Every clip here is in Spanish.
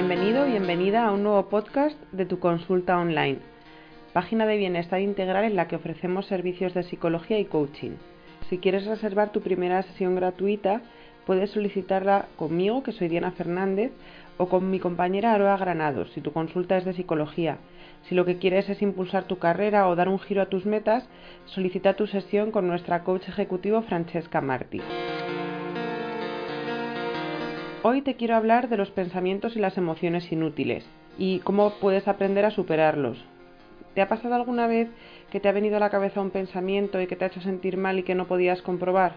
Bienvenido, bienvenida a un nuevo podcast de tu consulta online página de bienestar integral en la que ofrecemos servicios de psicología y coaching. Si quieres reservar tu primera sesión gratuita, puedes solicitarla conmigo, que soy Diana Fernández, o con mi compañera Aroa Granados, si tu consulta es de psicología. Si lo que quieres es impulsar tu carrera o dar un giro a tus metas, solicita tu sesión con nuestra coach ejecutivo Francesca Martí. Hoy te quiero hablar de los pensamientos y las emociones inútiles y cómo puedes aprender a superarlos. ¿Te ha pasado alguna vez que te ha venido a la cabeza un pensamiento y que te ha hecho sentir mal y que no podías comprobar?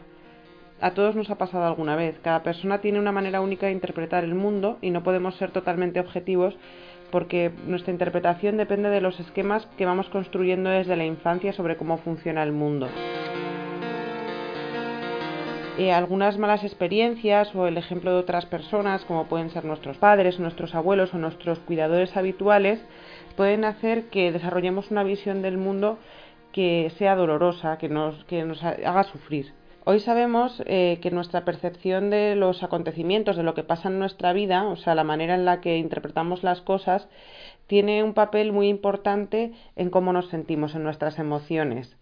A todos nos ha pasado alguna vez. Cada persona tiene una manera única de interpretar el mundo y no podemos ser totalmente objetivos porque nuestra interpretación depende de los esquemas que vamos construyendo desde la infancia sobre cómo funciona el mundo. Eh, algunas malas experiencias o el ejemplo de otras personas, como pueden ser nuestros padres, nuestros abuelos o nuestros cuidadores habituales, pueden hacer que desarrollemos una visión del mundo que sea dolorosa, que nos, que nos haga sufrir. Hoy sabemos eh, que nuestra percepción de los acontecimientos, de lo que pasa en nuestra vida, o sea, la manera en la que interpretamos las cosas, tiene un papel muy importante en cómo nos sentimos, en nuestras emociones.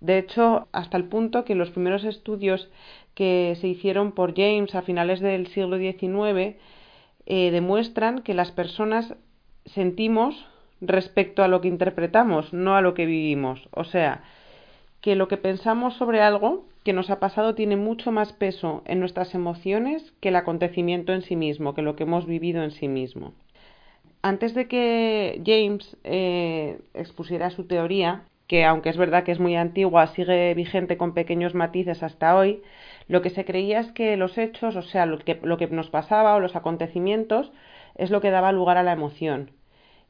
De hecho, hasta el punto que los primeros estudios que se hicieron por James a finales del siglo XIX eh, demuestran que las personas sentimos respecto a lo que interpretamos, no a lo que vivimos. O sea, que lo que pensamos sobre algo que nos ha pasado tiene mucho más peso en nuestras emociones que el acontecimiento en sí mismo, que lo que hemos vivido en sí mismo. Antes de que James eh, expusiera su teoría, que aunque es verdad que es muy antigua, sigue vigente con pequeños matices hasta hoy, lo que se creía es que los hechos, o sea, lo que, lo que nos pasaba o los acontecimientos, es lo que daba lugar a la emoción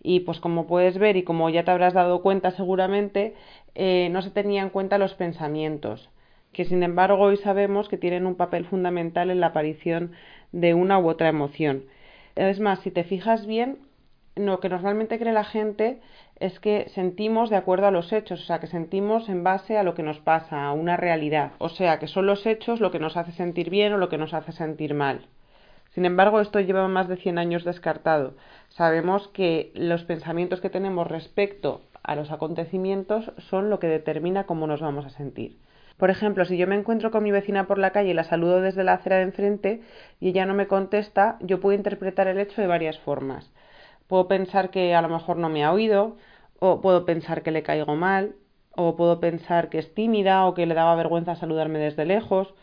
y pues como puedes ver y como ya te habrás dado cuenta seguramente, eh, no se tenían en cuenta los pensamientos, que sin embargo hoy sabemos que tienen un papel fundamental en la aparición de una u otra emoción. Es más, si te fijas bien, lo que normalmente cree la gente es que sentimos de acuerdo a los hechos, o sea, que sentimos en base a lo que nos pasa, a una realidad. O sea, que son los hechos lo que nos hace sentir bien o lo que nos hace sentir mal. Sin embargo, esto lleva más de 100 años descartado. Sabemos que los pensamientos que tenemos respecto a los acontecimientos son lo que determina cómo nos vamos a sentir. Por ejemplo, si yo me encuentro con mi vecina por la calle y la saludo desde la acera de enfrente y ella no me contesta, yo puedo interpretar el hecho de varias formas. Puedo pensar que a lo mejor no me ha oído, o puedo pensar que le caigo mal, o puedo pensar que es tímida o que le daba vergüenza saludarme desde lejos,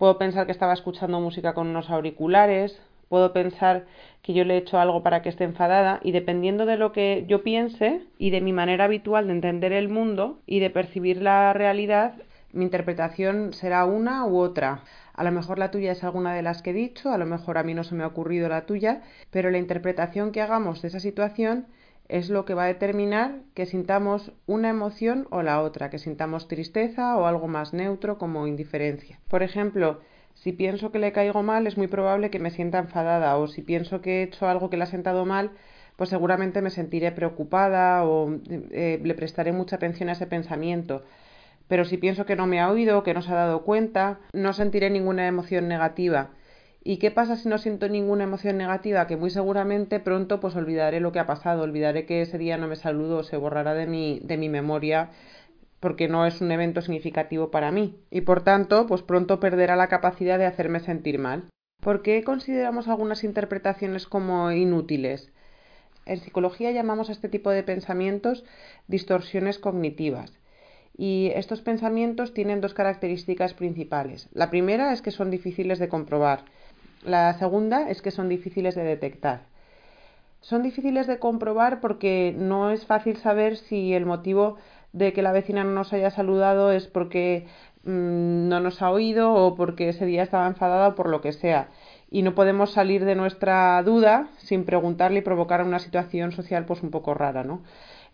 Puedo pensar que estaba escuchando música con unos auriculares, puedo pensar que yo le he hecho algo para que esté enfadada y dependiendo de lo que yo piense y de mi manera habitual de entender el mundo y de percibir la realidad, mi interpretación será una u otra. A lo mejor la tuya es alguna de las que he dicho, a lo mejor a mí no se me ha ocurrido la tuya, pero la interpretación que hagamos de esa situación es lo que va a determinar que sintamos una emoción o la otra, que sintamos tristeza o algo más neutro como indiferencia. Por ejemplo, si pienso que le caigo mal, es muy probable que me sienta enfadada, o si pienso que he hecho algo que le ha sentado mal, pues seguramente me sentiré preocupada o eh, le prestaré mucha atención a ese pensamiento. Pero si pienso que no me ha oído, que no se ha dado cuenta, no sentiré ninguna emoción negativa. ¿Y qué pasa si no siento ninguna emoción negativa? Que muy seguramente pronto pues olvidaré lo que ha pasado, olvidaré que ese día no me saludó se borrará de mi, de mi memoria porque no es un evento significativo para mí y por tanto pues pronto perderá la capacidad de hacerme sentir mal. ¿Por qué consideramos algunas interpretaciones como inútiles? En psicología llamamos a este tipo de pensamientos distorsiones cognitivas. Y estos pensamientos tienen dos características principales. La primera es que son difíciles de comprobar la segunda es que son difíciles de detectar. Son difíciles de comprobar porque no es fácil saber si el motivo de que la vecina no nos haya saludado es porque mm, no nos ha oído o porque ese día estaba enfadada o por lo que sea. Y no podemos salir de nuestra duda sin preguntarle y provocar una situación social pues un poco rara, ¿no?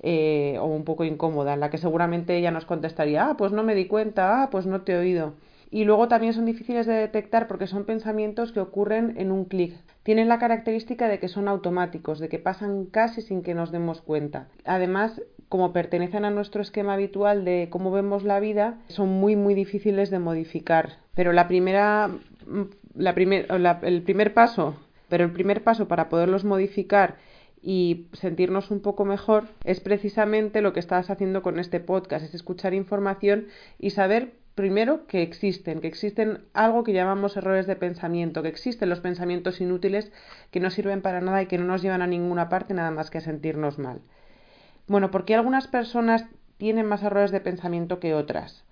Eh, o un poco incómoda, en la que seguramente ella nos contestaría, ah, pues no me di cuenta, ah, pues no te he oído. Y luego también son difíciles de detectar porque son pensamientos que ocurren en un clic. Tienen la característica de que son automáticos, de que pasan casi sin que nos demos cuenta. Además, como pertenecen a nuestro esquema habitual de cómo vemos la vida, son muy muy difíciles de modificar. Pero la primera, la el primer paso, pero el primer paso para poderlos modificar y sentirnos un poco mejor es precisamente lo que estás haciendo con este podcast, es escuchar información y saber primero que existen, que existen algo que llamamos errores de pensamiento, que existen los pensamientos inútiles que no sirven para nada y que no nos llevan a ninguna parte nada más que a sentirnos mal. Bueno, ¿por qué algunas personas tienen más errores de pensamiento que otras?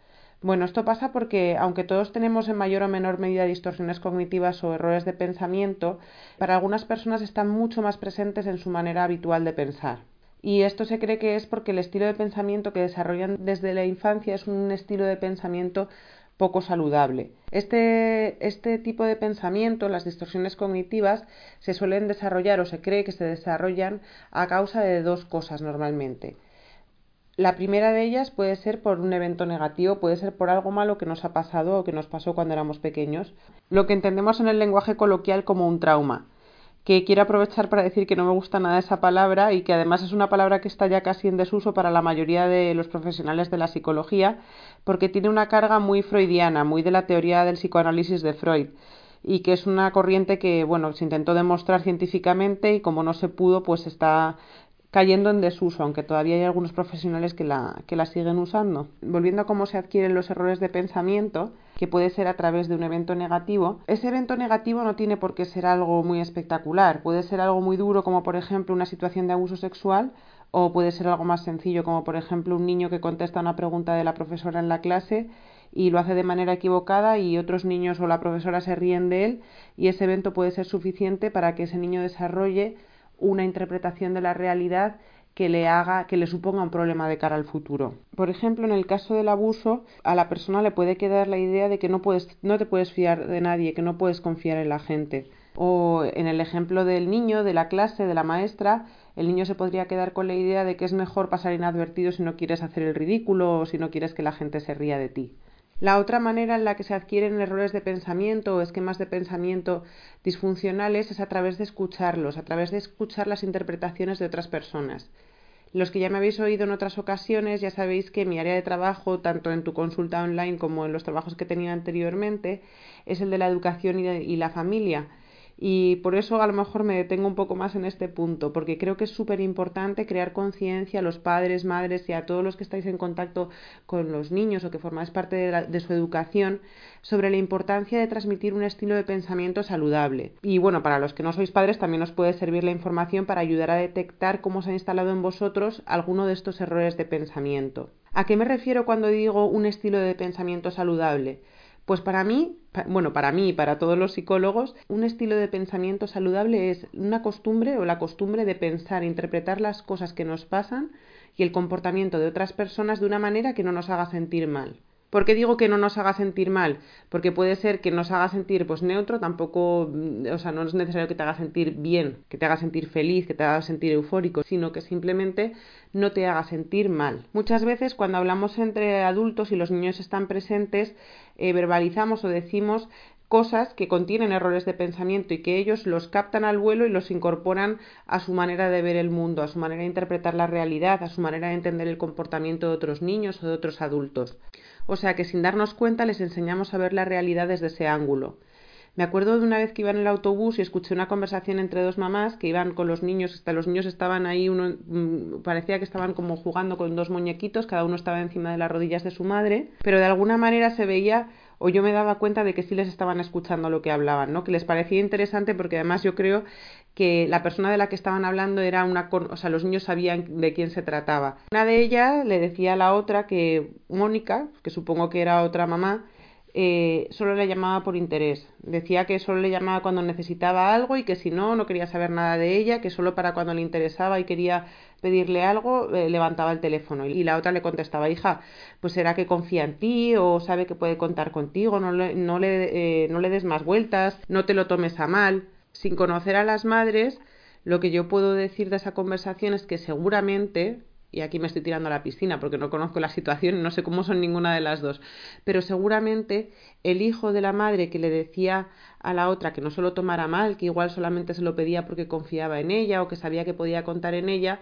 Bueno, esto pasa porque aunque todos tenemos en mayor o menor medida distorsiones cognitivas o errores de pensamiento, para algunas personas están mucho más presentes en su manera habitual de pensar. Y esto se cree que es porque el estilo de pensamiento que desarrollan desde la infancia es un estilo de pensamiento poco saludable. Este, este tipo de pensamiento, las distorsiones cognitivas, se suelen desarrollar o se cree que se desarrollan a causa de dos cosas normalmente. La primera de ellas puede ser por un evento negativo, puede ser por algo malo que nos ha pasado o que nos pasó cuando éramos pequeños, lo que entendemos en el lenguaje coloquial como un trauma que quiero aprovechar para decir que no me gusta nada esa palabra y que además es una palabra que está ya casi en desuso para la mayoría de los profesionales de la psicología, porque tiene una carga muy freudiana, muy de la teoría del psicoanálisis de Freud y que es una corriente que, bueno, se intentó demostrar científicamente y como no se pudo, pues está cayendo en desuso, aunque todavía hay algunos profesionales que la, que la siguen usando. Volviendo a cómo se adquieren los errores de pensamiento, que puede ser a través de un evento negativo, ese evento negativo no tiene por qué ser algo muy espectacular, puede ser algo muy duro como por ejemplo una situación de abuso sexual o puede ser algo más sencillo como por ejemplo un niño que contesta una pregunta de la profesora en la clase y lo hace de manera equivocada y otros niños o la profesora se ríen de él y ese evento puede ser suficiente para que ese niño desarrolle una interpretación de la realidad que le haga, que le suponga un problema de cara al futuro. Por ejemplo, en el caso del abuso, a la persona le puede quedar la idea de que no puedes, no te puedes fiar de nadie, que no puedes confiar en la gente. O en el ejemplo del niño, de la clase, de la maestra, el niño se podría quedar con la idea de que es mejor pasar inadvertido si no quieres hacer el ridículo o si no quieres que la gente se ría de ti. La otra manera en la que se adquieren errores de pensamiento o esquemas de pensamiento disfuncionales es a través de escucharlos, a través de escuchar las interpretaciones de otras personas. Los que ya me habéis oído en otras ocasiones ya sabéis que mi área de trabajo, tanto en tu consulta online como en los trabajos que tenía anteriormente, es el de la educación y, la familia y por eso a lo mejor me detengo un poco más en este punto, porque creo que es súper importante crear conciencia a los padres, madres y a todos los que estáis en contacto con los niños o que formáis parte de, de, su educación sobre la importancia de transmitir un estilo de pensamiento saludable. Y bueno, para los que no sois padres también os puede servir la información para ayudar a detectar cómo se ha instalado en vosotros alguno de estos errores de pensamiento. ¿A qué me refiero cuando digo un estilo de pensamiento saludable? Pues para mí, bueno, para mí y para todos los psicólogos, un estilo de pensamiento saludable es una costumbre o la costumbre de pensar, interpretar las cosas que nos pasan y el comportamiento de otras personas de una manera que no nos haga sentir mal. ¿Por qué digo que no nos haga sentir mal? Porque puede ser que nos haga sentir pues neutro, tampoco, mm, o sea, no es necesario que te haga sentir bien, que te haga sentir feliz, que te haga sentir eufórico, sino que simplemente no te haga sentir mal. Muchas veces cuando hablamos entre adultos y los niños están presentes, eh, verbalizamos o decimos cosas que contienen errores de pensamiento y que ellos los captan al vuelo y los incorporan a su manera de ver el mundo, a su manera de interpretar la realidad, a su manera de entender el comportamiento de otros niños o de otros adultos o sea que sin darnos cuenta les enseñamos a ver la realidad desde ese ángulo. Me acuerdo de una vez que iba en el autobús y escuché una conversación entre dos mamás que iban con los niños, hasta los niños estaban ahí, uno mm, parecía que estaban como jugando con dos muñequitos, cada uno estaba encima de las rodillas de su madre, pero de alguna manera se veía o yo me daba cuenta de que sí les estaban escuchando lo que hablaban, ¿no? Que les parecía interesante porque además yo creo que la persona de la que estaban hablando era una, o sea, los niños sabían de quién se trataba. Una de ellas le decía a la otra que Mónica, que supongo que era otra mamá, eh, solo le llamaba por interés. Decía que solo le llamaba cuando necesitaba algo y que si no, no quería saber nada de ella, que solo para cuando le interesaba y quería pedirle algo, eh, levantaba el teléfono. Y la otra le contestaba, hija, pues será que confía en ti o sabe que puede contar contigo, no le, no le, eh, no le des más vueltas, no te lo tomes a mal. Sin conocer a las madres, lo que yo puedo decir de esa conversación es que seguramente y aquí me estoy tirando a la piscina porque no conozco la situación no sé cómo son ninguna de las dos, pero seguramente el hijo de la madre que le decía a la otra que no se lo tomara mal, que igual solamente se lo pedía porque confiaba en ella o que sabía que podía contar en ella,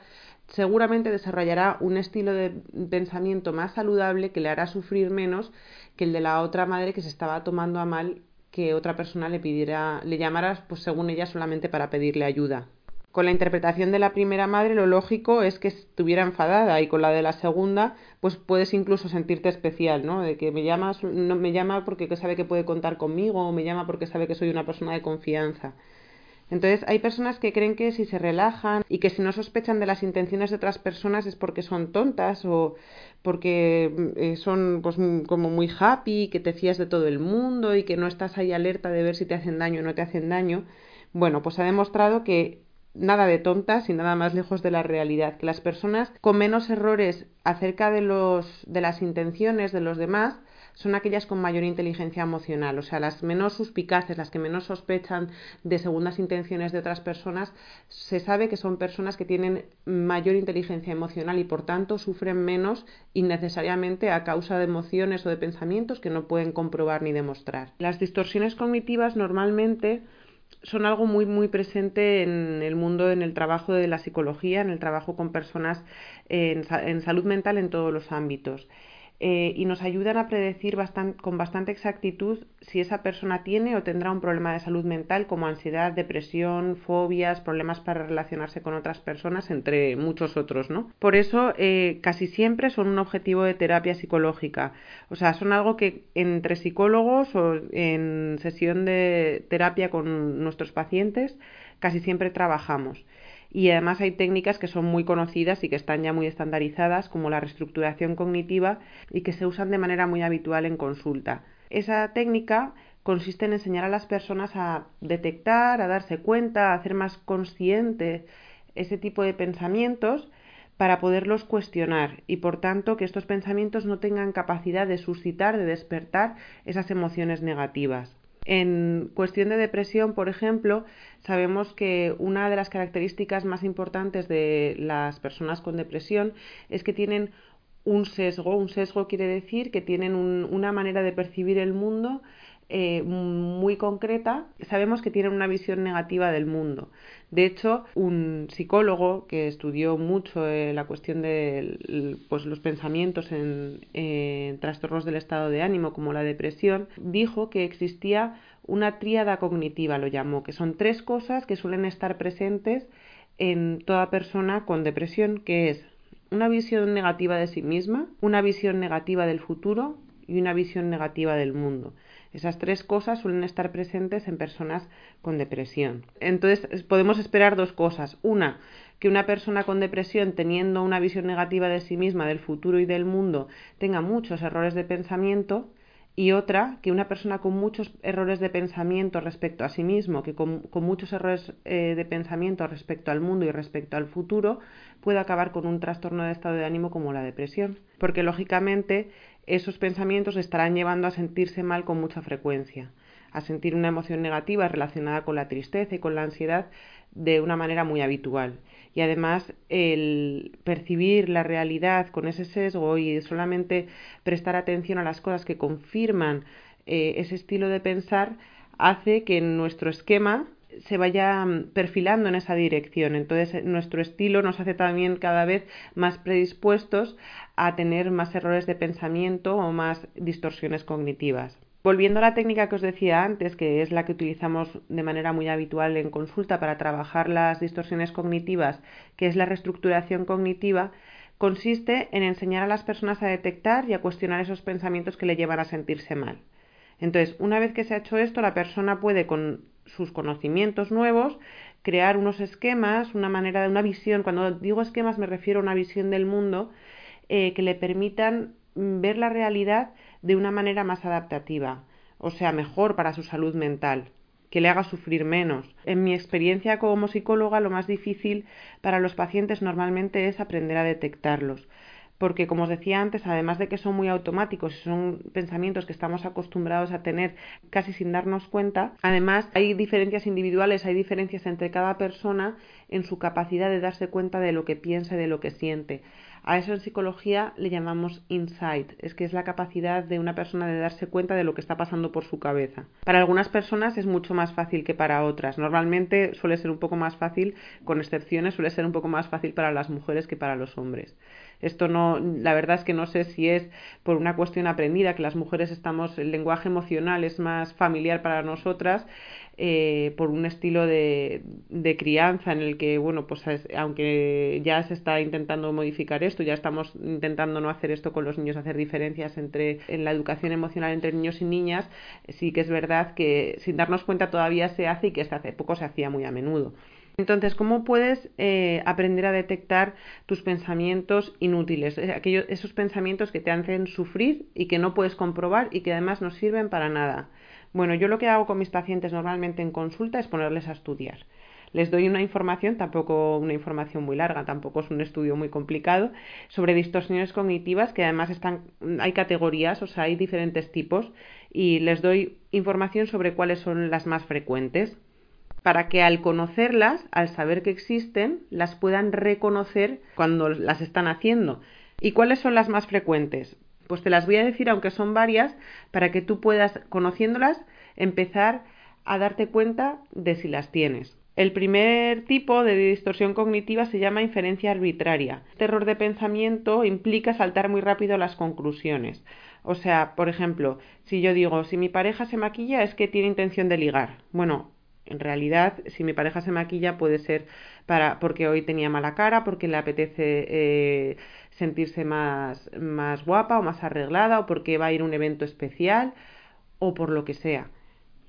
seguramente desarrollará un estilo de pensamiento más saludable que le hará sufrir menos que el de la otra madre que se estaba tomando a mal que otra persona le pidiera, le llamara, pues según ella, solamente para pedirle ayuda con la interpretación de la primera madre lo lógico es que estuviera enfadada y con la de la segunda pues puedes incluso sentirte especial, ¿no? De que me llamas no me llama porque sabe que puede contar conmigo o me llama porque sabe que soy una persona de confianza. Entonces hay personas que creen que si se relajan y que si no sospechan de las intenciones de otras personas es porque son tontas o porque eh, son pues como muy happy, que te fías de todo el mundo y que no estás ahí alerta de ver si te hacen daño o no te hacen daño. Bueno, pues ha demostrado que nada de tontas y nada más lejos de la realidad, que las personas con menos errores acerca de, los, de las intenciones de los demás son aquellas con mayor inteligencia emocional, o sea, las menos suspicaces, las que menos sospechan de segundas intenciones de otras personas, se sabe que son personas que tienen mayor inteligencia emocional y por tanto sufren menos innecesariamente a causa de emociones o de pensamientos que no pueden comprobar ni demostrar. Las distorsiones cognitivas normalmente son algo muy muy presente en el mundo, en el trabajo de la psicología, en el trabajo con personas en, en salud mental en todos los ámbitos. Eh, y nos ayudan a predecir con bastante exactitud si esa persona tiene o tendrá un problema de salud mental como ansiedad, depresión, fobias, problemas para relacionarse con otras personas, entre muchos otros, ¿no? Por eso eh, casi siempre son un objetivo de terapia psicológica. O sea, son algo que entre psicólogos o en sesión de terapia con nuestros pacientes casi siempre trabajamos y además hay técnicas que son muy conocidas y que están ya muy estandarizadas como la reestructuración cognitiva y que se usan de manera muy habitual en consulta. Esa técnica consiste en enseñar a las personas a detectar, a darse cuenta, a hacer más consciente ese tipo de pensamientos para poderlos cuestionar y por tanto que estos pensamientos no tengan capacidad de suscitar, de despertar esas emociones negativas. En cuestión de depresión, por ejemplo, sabemos que una de las características más importantes de las personas con depresión es que tienen un sesgo. Un sesgo quiere decir que tienen una manera de percibir el mundo eh, muy concreta, sabemos que tienen una visión negativa del mundo. De hecho, un psicólogo que estudió mucho eh, la cuestión de pues, los pensamientos en, trastornos del estado de ánimo, como la depresión, dijo que existía una tríada cognitiva, lo llamó, que son tres cosas que suelen estar presentes en toda persona con depresión, que es una visión negativa de sí misma, una visión negativa del futuro y una visión negativa del mundo. Esas tres cosas suelen estar presentes en personas con depresión. Entonces podemos esperar dos cosas. Una, que una persona con depresión, teniendo una visión negativa de sí misma, del futuro y del mundo, tenga muchos errores de pensamiento. Y otra, que una persona con muchos errores de pensamiento respecto a sí mismo, que con, muchos errores eh, de pensamiento respecto al mundo y respecto al futuro, pueda acabar con un trastorno de estado de ánimo como la depresión. Porque lógicamente esos pensamientos estarán llevando a sentirse mal con mucha frecuencia, a sentir una emoción negativa relacionada con la tristeza y con la ansiedad de una manera muy habitual. Y además el percibir la realidad con ese sesgo y solamente prestar atención a las cosas que confirman eh, ese estilo de pensar hace que nuestro esquema se vaya mm, perfilando en esa dirección. Entonces, eh, nuestro estilo nos hace también cada vez más predispuestos a tener más errores de pensamiento o más distorsiones cognitivas. Volviendo a la técnica que os decía antes, que es la que utilizamos de manera muy habitual en consulta para trabajar las distorsiones cognitivas, que es la reestructuración cognitiva, consiste en enseñar a las personas a detectar y a cuestionar esos pensamientos que le llevan a sentirse mal. Entonces, una vez que se ha hecho esto, la persona puede con sus conocimientos nuevos, crear unos esquemas, una manera de una visión. Cuando digo esquemas me refiero a una visión del mundo eh, que le permitan ver la realidad de una manera más adaptativa, o sea, mejor para su salud mental que le haga sufrir menos. En mi experiencia como psicóloga, lo más difícil para los pacientes normalmente es aprender a detectarlos porque como os decía antes, además de que son muy automáticos son pensamientos que estamos acostumbrados a tener casi sin darnos cuenta, además hay diferencias individuales, hay diferencias entre cada persona en su capacidad de darse cuenta de lo que piensa y de lo que siente. A eso en psicología le llamamos insight, es que es la capacidad de una persona de darse cuenta de lo que está pasando por su cabeza. Para algunas personas es mucho más fácil que para otras. Normalmente suele ser un poco más fácil, con excepciones, suele ser un poco más fácil para las mujeres que para los hombres. Esto no, la verdad es que no sé si es por una cuestión aprendida, que las mujeres estamos, el lenguaje emocional es más familiar para nosotras, eh, por un estilo de, de, crianza en el que, bueno, pues aunque ya se está intentando modificar esto, ya estamos intentando no hacer esto con los niños, hacer diferencias entre en la educación emocional entre niños y niñas, sí que es verdad que sin darnos cuenta todavía se hace y que hasta hace poco se hacía muy a menudo. Entonces, ¿cómo puedes eh, aprender a detectar tus pensamientos inútiles? Eh, aquellos, esos pensamientos que te hacen sufrir y que no puedes comprobar y que además no sirven para nada. Bueno, yo lo que hago con mis pacientes normalmente en consulta es ponerles a estudiar. Les doy una información, tampoco una información muy larga, tampoco es un estudio muy complicado, sobre distorsiones cognitivas que además están, hay categorías, o sea, hay diferentes tipos, y les doy información sobre cuáles son las más frecuentes para que al conocerlas, al saber que existen, las puedan reconocer cuando las están haciendo. ¿Y cuáles son las más frecuentes? Pues te las voy a decir, aunque son varias, para que tú puedas, conociéndolas, empezar a darte cuenta de si las tienes. El primer tipo de distorsión cognitiva se llama inferencia arbitraria. Este error de pensamiento implica saltar muy rápido las conclusiones. O sea, por ejemplo, si yo digo, si mi pareja se maquilla es que tiene intención de ligar. Bueno, en realidad, si mi pareja se maquilla puede ser para porque hoy tenía mala cara, porque le apetece eh, sentirse más, más guapa o más arreglada, o porque va a ir a un evento especial, o por lo que sea.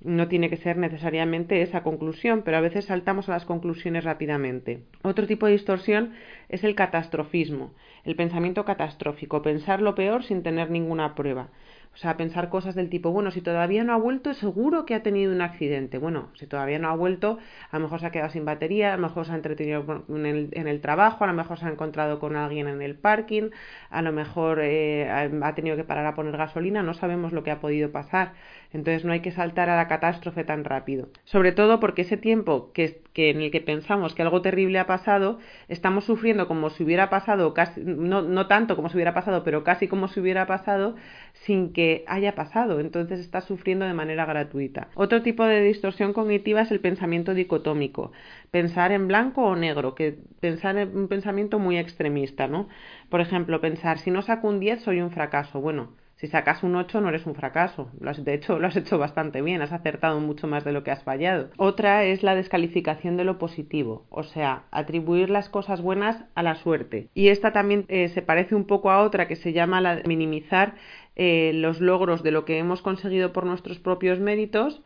No tiene que ser necesariamente esa conclusión, pero a veces saltamos a las conclusiones rápidamente. Otro tipo de distorsión es el catastrofismo, el pensamiento catastrófico, pensar lo peor sin tener ninguna prueba. O sea, pensar cosas del tipo, bueno, si todavía no ha vuelto, seguro que ha tenido un accidente. Bueno, si todavía no ha vuelto, a lo mejor se ha quedado sin batería, a lo mejor se ha entretenido en el, en el trabajo, a lo mejor se ha encontrado con alguien en el parking, a lo mejor eh, ha tenido que parar a poner gasolina, no sabemos lo que ha podido pasar. Entonces no hay que saltar a la catástrofe tan rápido. Sobre todo porque ese tiempo que, en el que pensamos que algo terrible ha pasado, estamos sufriendo como si hubiera pasado, casi, no, no tanto como si hubiera pasado, pero casi como si hubiera pasado sin que haya pasado. Entonces estás sufriendo de manera gratuita. Otro tipo de distorsión cognitiva es el pensamiento dicotómico. Pensar en blanco o negro, que pensar en un pensamiento muy extremista, ¿no? Por ejemplo, pensar si no saco un 10 soy un fracaso. Bueno, si sacas un 8 no eres un fracaso. de hecho, lo has hecho bastante bien, has acertado mucho más de lo que has fallado. Otra es la descalificación de lo positivo, o sea, atribuir las cosas buenas a la suerte. Y esta también eh, se parece un poco a otra que se llama la de minimizar eh, los logros de lo que hemos conseguido por nuestros propios méritos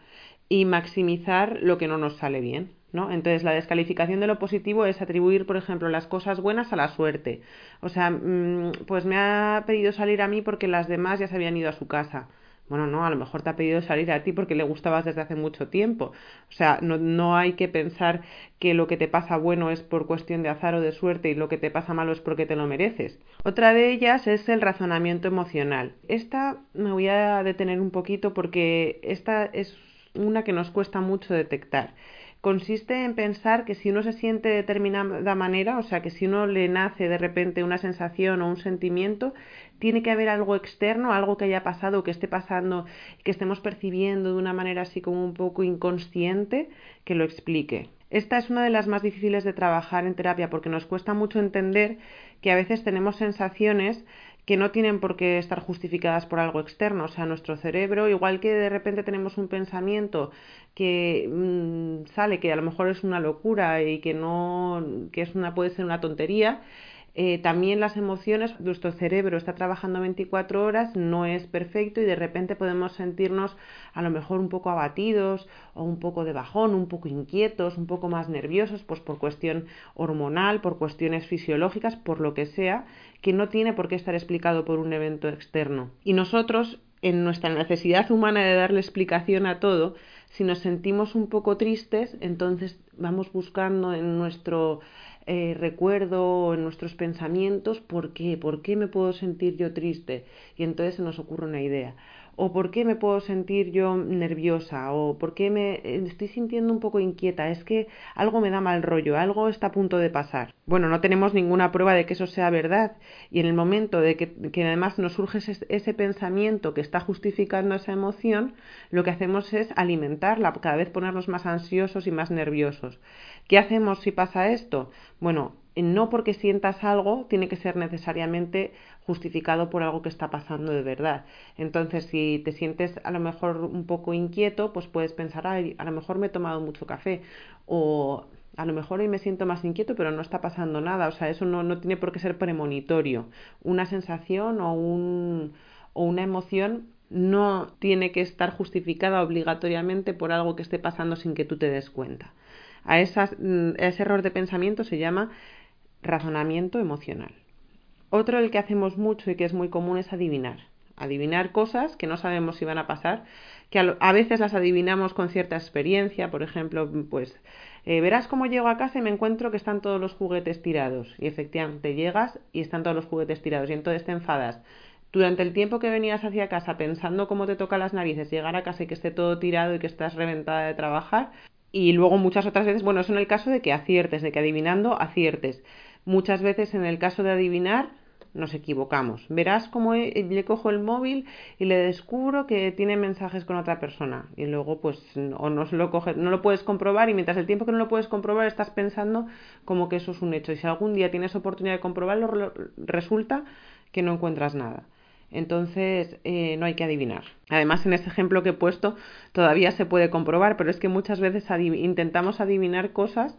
y maximizar lo que no nos sale bien. ¿no? Entonces, la descalificación de lo positivo es atribuir, por ejemplo, las cosas buenas a la suerte. O sea, mm, pues me ha pedido salir a mí porque las demás ya se habían ido a su casa. Bueno, no, a lo mejor te ha pedido salir a ti porque le gustabas desde hace mucho tiempo. O sea, no, no hay que pensar que lo que te pasa bueno es por cuestión de azar o de suerte y lo que te pasa malo es porque te lo mereces. Otra de ellas es el razonamiento emocional. Esta me voy a detener un poquito porque esta es una que nos cuesta mucho detectar consiste en pensar que si uno se siente de determinada manera, o sea, que si uno le nace de repente una sensación o un sentimiento, tiene que haber algo externo, algo que haya pasado, que esté pasando, que estemos percibiendo de una manera así como un poco inconsciente, que lo explique. Esta es una de las más difíciles de trabajar en terapia porque nos cuesta mucho entender que a veces tenemos sensaciones que no tienen por qué estar justificadas por algo externo. O sea, nuestro cerebro, igual que de repente tenemos un pensamiento que mm, sale, que a lo mejor es una locura y que no, que es una, puede ser una tontería, Eh, también las emociones, nuestro cerebro está trabajando 24 horas, no es perfecto y de repente podemos sentirnos a lo mejor un poco abatidos o un poco de bajón, un poco inquietos, un poco más nerviosos, pues por cuestión hormonal, por cuestiones fisiológicas, por lo que sea, que no tiene por qué estar explicado por un evento externo. Y nosotros, en nuestra necesidad humana de darle explicación a todo, si nos sentimos un poco tristes, entonces vamos buscando en nuestro eh, recuerdo, en nuestros pensamientos, ¿por qué? ¿Por qué me puedo sentir yo triste? Y entonces se nos ocurre una idea o por qué me puedo sentir yo nerviosa o por qué me eh, estoy sintiendo un poco inquieta, es que algo me da mal rollo, algo está a punto de pasar. Bueno, no tenemos ninguna prueba de que eso sea verdad y en el momento de que, además nos surge ese, ese, pensamiento que está justificando esa emoción, lo que hacemos es alimentarla, cada vez ponernos más ansiosos y más nerviosos. ¿Qué hacemos si pasa esto? Bueno, no porque sientas algo tiene que ser necesariamente justificado por algo que está pasando de verdad. Entonces, si te sientes a lo mejor un poco inquieto, pues puedes pensar, Ay, a lo mejor me he tomado mucho café o a lo mejor hoy me siento más inquieto, pero no está pasando nada. O sea, eso no, no tiene por qué ser premonitorio. Una sensación o, un, o una emoción no tiene que estar justificada obligatoriamente por algo que esté pasando sin que tú te des cuenta. A, esas, mm, a ese error de pensamiento se llama razonamiento emocional. Otro el que hacemos mucho y que es muy común es adivinar. Adivinar cosas que no sabemos si van a pasar, que a, veces las adivinamos con cierta experiencia, por ejemplo, pues eh, verás cómo llego a casa y me encuentro que están todos los juguetes tirados. Y efectivamente llegas y están todos los juguetes tirados y entonces te enfadas. Durante el tiempo que venías hacia casa pensando cómo te toca las narices llegar a casa y que esté todo tirado y que estás reventada de trabajar, y luego muchas otras veces, bueno, eso en el caso de que aciertes, de que adivinando aciertes. Muchas veces en el caso de adivinar nos equivocamos. Verás cómo le cojo el móvil y le descubro que tiene mensajes con otra persona y luego pues o no lo coges, no lo puedes comprobar y mientras el tiempo que no lo puedes comprobar estás pensando como que eso es un hecho y si algún día tienes oportunidad de comprobarlo resulta que no encuentras nada. Entonces eh, no hay que adivinar. Además, en ese ejemplo que he puesto todavía se puede comprobar, pero es que muchas veces intentamos adivinar cosas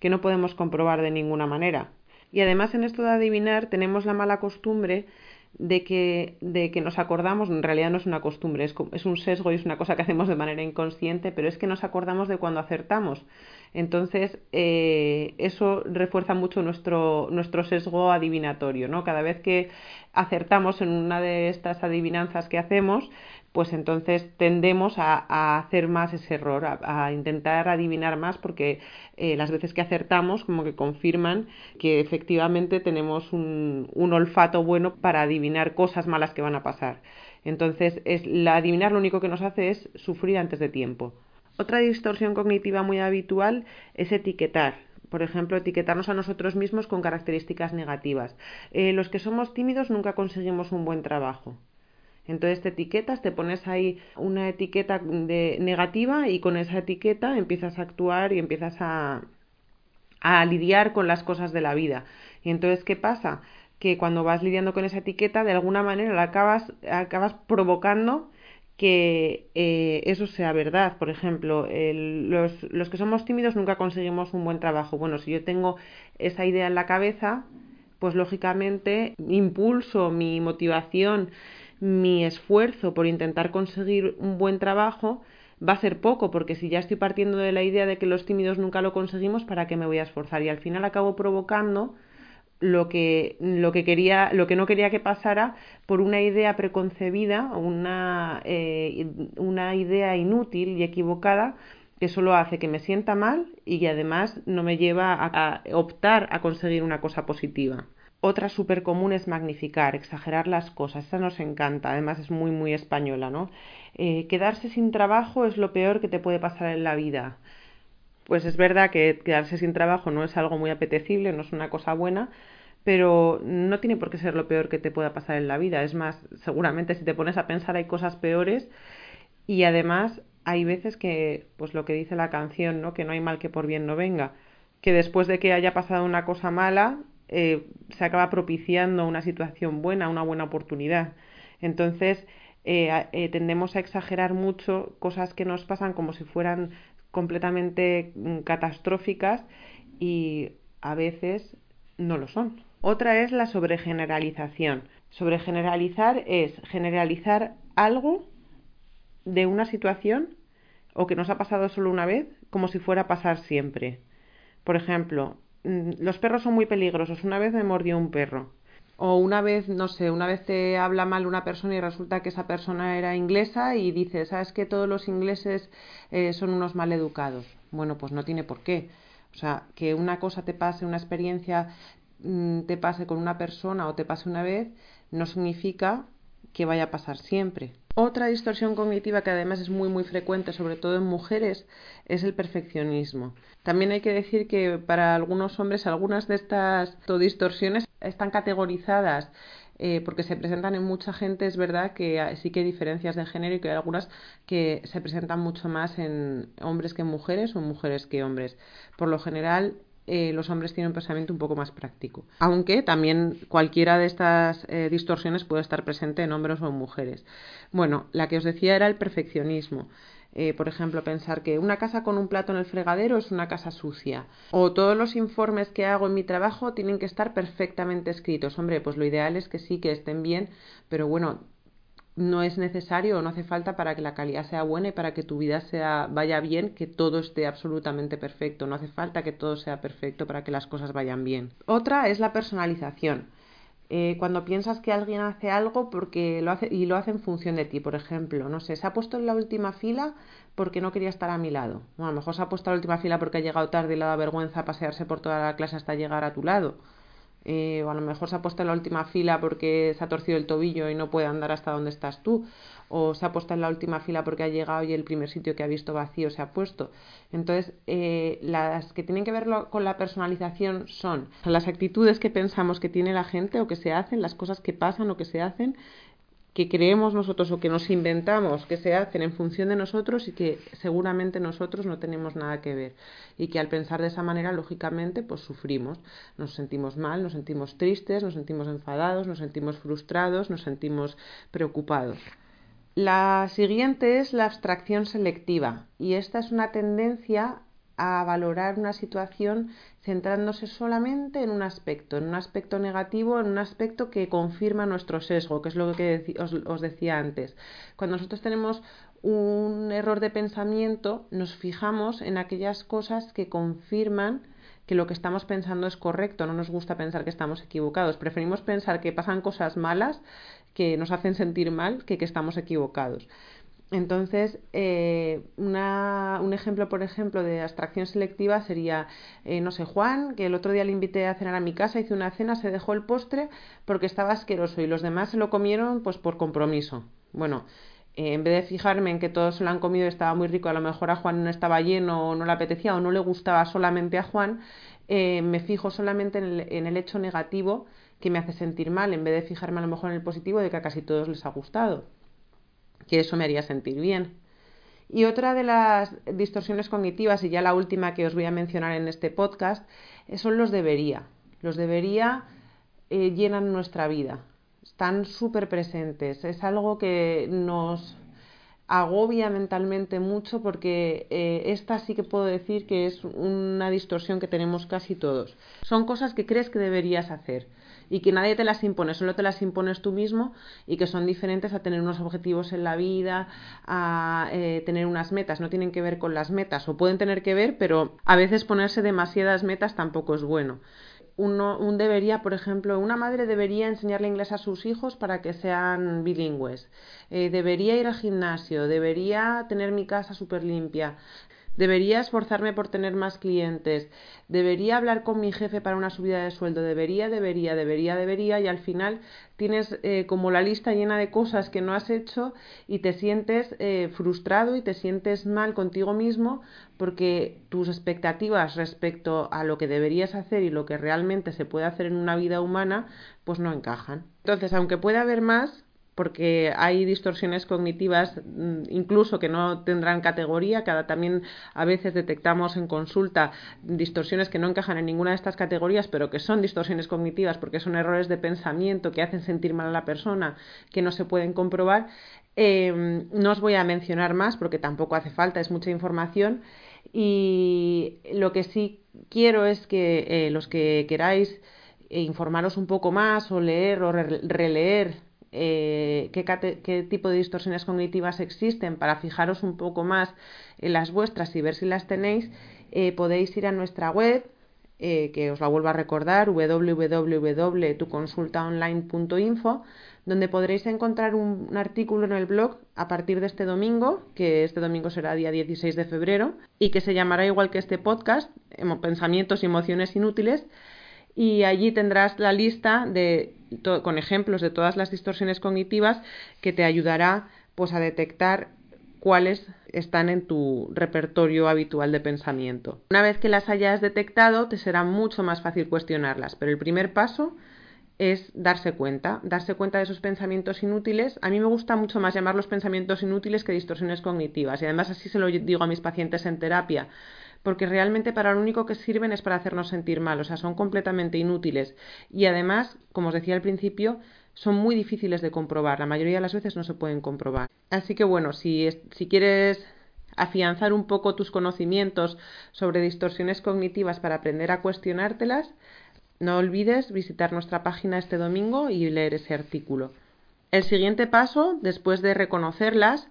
que no podemos comprobar de ninguna manera. Y además en esto de adivinar tenemos la mala costumbre de que, de que nos acordamos, en realidad no es una costumbre, es, es, un sesgo y es una cosa que hacemos de manera inconsciente, pero es que nos acordamos de cuando acertamos. Entonces, eh, eso refuerza mucho nuestro, nuestro sesgo adivinatorio, ¿no? Cada vez que acertamos en una de estas adivinanzas que hacemos, pues entonces tendemos a, hacer más ese error, a, intentar adivinar más, porque eh, las veces que acertamos como que confirman que efectivamente tenemos un, un, olfato bueno para adivinar cosas malas que van a pasar. Entonces, es, la adivinar lo único que nos hace es sufrir antes de tiempo. Otra distorsión cognitiva muy habitual es etiquetar. Por ejemplo, etiquetarnos a nosotros mismos con características negativas. Eh, los que somos tímidos nunca conseguimos un buen trabajo. Entonces te etiquetas, te pones ahí una etiqueta de negativa y con esa etiqueta empiezas a actuar y empiezas a, a lidiar con las cosas de la vida. Y entonces, ¿qué pasa? Que cuando vas lidiando con esa etiqueta, de alguna manera la acabas, acabas provocando que eh, eso sea verdad. Por ejemplo, los, los que somos tímidos nunca conseguimos un buen trabajo. Bueno, si yo tengo esa idea en la cabeza, pues lógicamente mi impulso, mi motivación, mi esfuerzo por intentar conseguir un buen trabajo va a ser poco, porque si ya estoy partiendo de la idea de que los tímidos nunca lo conseguimos, ¿para qué me voy a esforzar? Y al final acabo provocando lo que, lo que quería, lo que no quería que pasara por una idea preconcebida, una, eh, una idea inútil y equivocada que solo hace que me sienta mal y que además no me lleva a optar a conseguir una cosa positiva. Otra súper común es magnificar, exagerar las cosas. Esa nos encanta, además es muy, muy española, ¿no? Eh, quedarse sin trabajo es lo peor que te puede pasar en la vida. Pues es verdad que quedarse sin trabajo no es algo muy apetecible, no es una cosa buena, pero no tiene por qué ser lo peor que te pueda pasar en la vida. Es más, seguramente si te pones a pensar hay cosas peores y además hay veces que, pues lo que dice la canción, ¿no? Que no hay mal que por bien no venga. Que después de que haya pasado una cosa mala, eh, se acaba propiciando una situación buena, una buena oportunidad. Entonces, eh, eh, tendemos a exagerar mucho cosas que nos pasan como si fueran completamente mm, catastróficas y a veces no lo son. Otra es la sobregeneralización. Sobregeneralizar es generalizar algo de una situación o que nos ha pasado solo una vez como si fuera a pasar siempre. Por ejemplo, mm, los perros son muy peligrosos. Una vez me mordió un perro. O una vez, no sé, una vez te habla mal una persona y resulta que esa persona era inglesa y dice, ¿sabes que todos los ingleses eh, son unos maleducados? Bueno, pues no tiene por qué. O sea, que una cosa te pase, una experiencia mm, te pase con una persona o te pase una vez, no significa que vaya a pasar siempre. Otra distorsión cognitiva que además es muy muy frecuente, sobre todo en mujeres, es el perfeccionismo. También hay que decir que para algunos hombres algunas de estas distorsiones están categorizadas eh, porque se presentan en mucha gente, es verdad que sí que hay diferencias de género y que hay algunas que se presentan mucho más en hombres que en mujeres o mujeres que hombres. Por lo general, eh, los hombres tienen un pensamiento un poco más práctico. Aunque también cualquiera de estas eh, distorsiones puede estar presente en hombres o en mujeres. Bueno, la que os decía era el perfeccionismo. Eh, por ejemplo, pensar que una casa con un plato en el fregadero es una casa sucia. O todos los informes que hago en mi trabajo tienen que estar perfectamente escritos. Hombre, pues lo ideal es que sí, que estén bien, pero bueno, no es necesario o no hace falta para que la calidad sea buena y para que tu vida sea vaya bien que todo esté absolutamente perfecto. No hace falta que todo sea perfecto para que las cosas vayan bien. Otra es la personalización. Eh, cuando piensas que alguien hace algo porque lo hace y lo hace en función de ti, por ejemplo, no sé, se ha puesto en la última fila porque no quería estar a mi lado. a lo mejor se ha puesto en la última fila porque ha llegado tarde y le da vergüenza pasearse por toda la clase hasta llegar a tu lado eh, o a lo mejor se ha puesto en la última fila porque se ha torcido el tobillo y no puede andar hasta donde estás tú, o se ha puesto en la última fila porque ha llegado y el primer sitio que ha visto vacío se ha puesto. Entonces, eh, las que tienen que ver con la personalización son las actitudes que pensamos que tiene la gente o que se hacen, las cosas que pasan o que se hacen que creemos nosotros o que nos inventamos que se hacen en función de nosotros y que seguramente nosotros no tenemos nada que ver. Y que al pensar de esa manera lógicamente pues sufrimos, nos sentimos mal, nos sentimos tristes, nos sentimos enfadados, nos sentimos frustrados, nos sentimos preocupados. La siguiente es la abstracción selectiva. Y esta es una tendencia a valorar una situación centrándose solamente en un aspecto, en un aspecto negativo, en un aspecto que confirma nuestro sesgo, que es lo que os, decía antes. Cuando nosotros tenemos un error de pensamiento, nos fijamos en aquellas cosas que confirman que lo que estamos pensando es correcto, no nos gusta pensar que estamos equivocados, preferimos pensar que pasan cosas malas que nos hacen sentir mal que que estamos equivocados. Entonces, eh, un ejemplo, por ejemplo, de abstracción selectiva sería, eh, no sé, Juan, que el otro día le invité a cenar a mi casa, hice una cena, se dejó el postre porque estaba asqueroso y los demás se lo comieron pues por compromiso. Bueno, eh, en vez de fijarme en que todos se lo han comido y estaba muy rico, a lo mejor a Juan no estaba lleno o no le apetecía o no le gustaba solamente a Juan, me fijo solamente en el, en el hecho negativo que me hace sentir mal, en vez de fijarme a lo mejor en el positivo de que a casi todos les ha gustado que eso me haría sentir bien. Y otra de las distorsiones cognitivas, y ya la última que os voy a mencionar en este podcast, son los debería. Los debería eh, llenan nuestra vida, están súper presentes, es algo que nos agobia mentalmente mucho porque eh, esta sí que puedo decir que es una distorsión que tenemos casi todos. Son cosas que crees que deberías hacer y que nadie te las impone, solo te las impones tú mismo y que son diferentes a tener unos objetivos en la vida, a eh, tener unas metas, no tienen que ver con las metas o pueden tener que ver, pero a veces ponerse demasiadas metas tampoco es bueno. Uno, un debería, por ejemplo, una madre debería enseñarle inglés a sus hijos para que sean bilingües. Eh, debería ir al gimnasio, debería tener mi casa súper limpia, Debería esforzarme por tener más clientes. Debería hablar con mi jefe para una subida de sueldo. Debería, debería, debería, debería. Y al final tienes eh, como la lista llena de cosas que no has hecho y te sientes eh, frustrado y te sientes mal contigo mismo porque tus expectativas respecto a lo que deberías hacer y lo que realmente se puede hacer en una vida humana pues no encajan. Entonces, aunque pueda haber más, porque hay distorsiones cognitivas mm, incluso que no tendrán categoría, cada también a veces detectamos en consulta distorsiones que no encajan en ninguna de estas categorías, pero que son distorsiones cognitivas porque son errores de pensamiento que hacen sentir mal a la persona, que no se pueden comprobar. Em, no os voy a mencionar más porque tampoco hace falta, es mucha información. Y lo que sí quiero es que eh, los que queráis eh, informaros un poco más o leer o releer eh, qué, tipo de distorsiones cognitivas existen para fijaros un poco más en las vuestras y ver si las tenéis, eh, podéis ir a nuestra web, que os la vuelvo a recordar, www.tuconsultaonline.info, donde podréis encontrar un, artículo en el blog a partir de este domingo, que este domingo será día 16 de febrero, y que se llamará igual que este podcast, Pensamientos y emociones inútiles, y allí tendrás la lista de, con ejemplos de todas las distorsiones cognitivas que te ayudará pues, a detectar cuáles están en tu repertorio habitual de pensamiento. Una vez que las hayas detectado, te será mucho más fácil cuestionarlas, pero el primer paso es darse cuenta, darse cuenta de esos pensamientos inútiles. A mí me gusta mucho más llamarlos pensamientos inútiles que distorsiones cognitivas y además así se lo digo a mis pacientes en terapia, porque realmente para lo único que sirven es para hacernos sentir mal, o sea, son completamente inútiles y además, como os decía al principio, son muy difíciles de comprobar, la mayoría de las veces no se pueden comprobar. Así que bueno, si, si quieres afianzar un poco tus conocimientos sobre distorsiones cognitivas para aprender a cuestionártelas, no olvides visitar nuestra página este domingo y leer ese artículo. El siguiente paso, después de reconocerlas,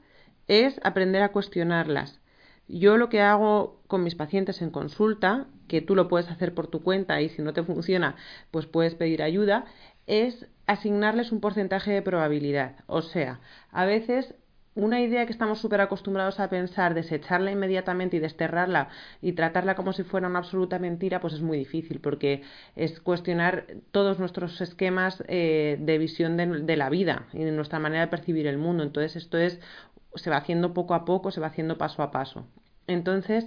es aprender a cuestionarlas. Yo lo que hago con mis pacientes en consulta, que tú lo puedes hacer por tu cuenta y si no te funciona, pues puedes pedir ayuda, es asignarles un porcentaje de probabilidad. O sea, a veces una idea que estamos súper acostumbrados a pensar, desecharla inmediatamente y desterrarla y tratarla como si fuera una absoluta mentira, pues es muy difícil porque es cuestionar todos nuestros esquemas eh, de visión de, de, la vida y de nuestra manera de percibir el mundo. Entonces esto es se va haciendo poco a poco, se va haciendo paso a paso. Entonces,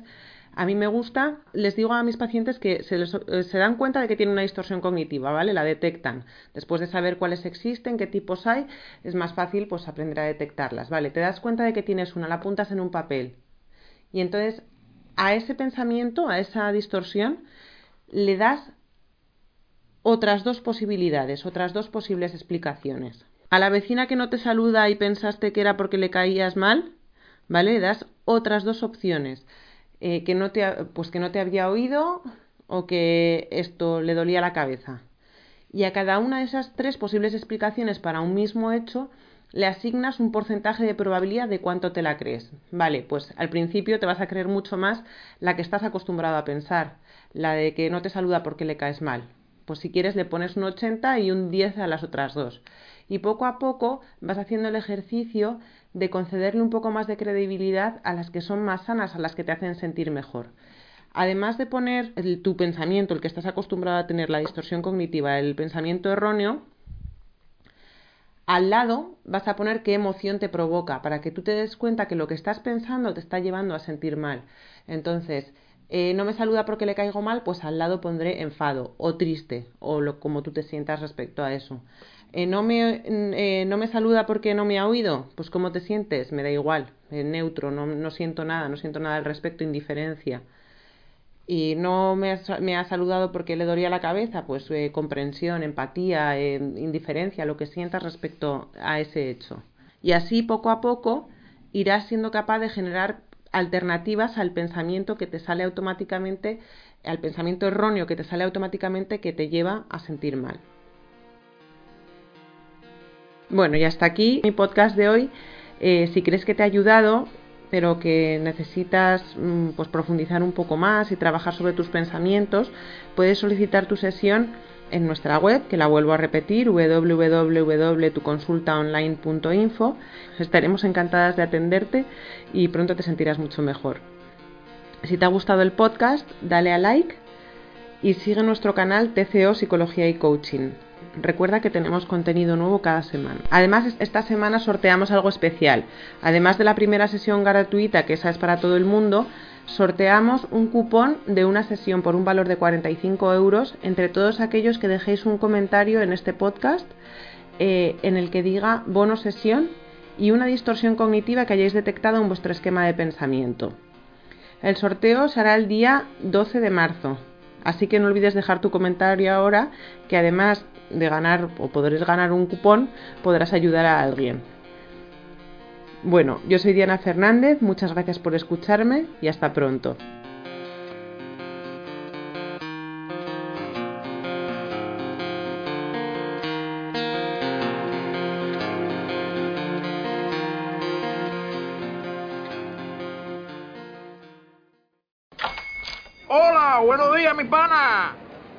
a mí me gusta, les digo a mis pacientes que se, eh, se, dan cuenta de que tienen una distorsión cognitiva, ¿vale? La detectan. Después de saber cuáles existen, qué tipos hay, es más fácil pues aprender a detectarlas, ¿vale? Te das cuenta de que tienes una, la apuntas en un papel. Y entonces a ese pensamiento, a esa distorsión, le das otras dos posibilidades, otras dos posibles explicaciones. A la vecina que no te saluda y pensaste que era porque le caías mal, ¿vale? Das otras dos opciones. Eh, que, no te, pues que no te había oído o que esto le dolía la cabeza. Y a cada una de esas tres posibles explicaciones para un mismo hecho le asignas un porcentaje de probabilidad de cuánto te la crees. Vale, pues al principio te vas a creer mucho más la que estás acostumbrado a pensar, la de que no te saluda porque le caes mal. Pues si quieres le pones un 80 y un 10 a las otras dos y poco a poco vas haciendo el ejercicio de concederle un poco más de credibilidad a las que son más sanas, a las que te hacen sentir mejor. Además de poner tu pensamiento, el que estás acostumbrado a tener, la distorsión cognitiva, el pensamiento erróneo, al lado vas a poner qué emoción te provoca, para que tú te des cuenta que lo que estás pensando te está llevando a sentir mal. Entonces, eh, no me saluda porque le caigo mal, pues al lado pondré enfado o triste o lo, como tú te sientas respecto a eso. Eh, no, me, eh, no me saluda porque no me ha oído, pues ¿cómo te sientes? Me da igual, neutro, no, no, siento nada, no siento nada al respecto, indiferencia. Y no me ha, me ha saludado porque le dolía la cabeza, pues eh, comprensión, empatía, indiferencia, lo que sientas respecto a ese hecho. Y así poco a poco irás siendo capaz de generar alternativas al pensamiento que te sale automáticamente, al pensamiento erróneo que te sale automáticamente que te lleva a sentir mal. Bueno, y hasta aquí mi podcast de hoy. Eh, si crees que te ha ayudado, pero que necesitas mm, pues, profundizar un poco más y trabajar sobre tus pensamientos, puedes solicitar tu sesión en nuestra web, que la vuelvo a repetir, www.tuconsultaonline.info. Estaremos encantadas de atenderte y pronto te sentirás mucho mejor. Si te ha gustado el podcast, dale a like y sigue nuestro canal TCO Psicología y Coaching. Recuerda que tenemos contenido nuevo cada semana. Además, esta semana sorteamos algo especial. Además de la primera sesión gratuita, que esa es para todo el mundo, sorteamos un cupón de una sesión por un valor de 45 euros entre todos aquellos que dejéis un comentario en este podcast eh, en el que diga bono sesión y una distorsión cognitiva que hayáis detectado en vuestro esquema de pensamiento. El sorteo será el día 12 de marzo, así que no olvides dejar tu comentario ahora, que además de ganar o podrás ganar un cupón, podrás ayudar a alguien. Bueno, yo soy Diana Fernández, muchas gracias por escucharme y hasta pronto. Hola, buenos días, mi pana.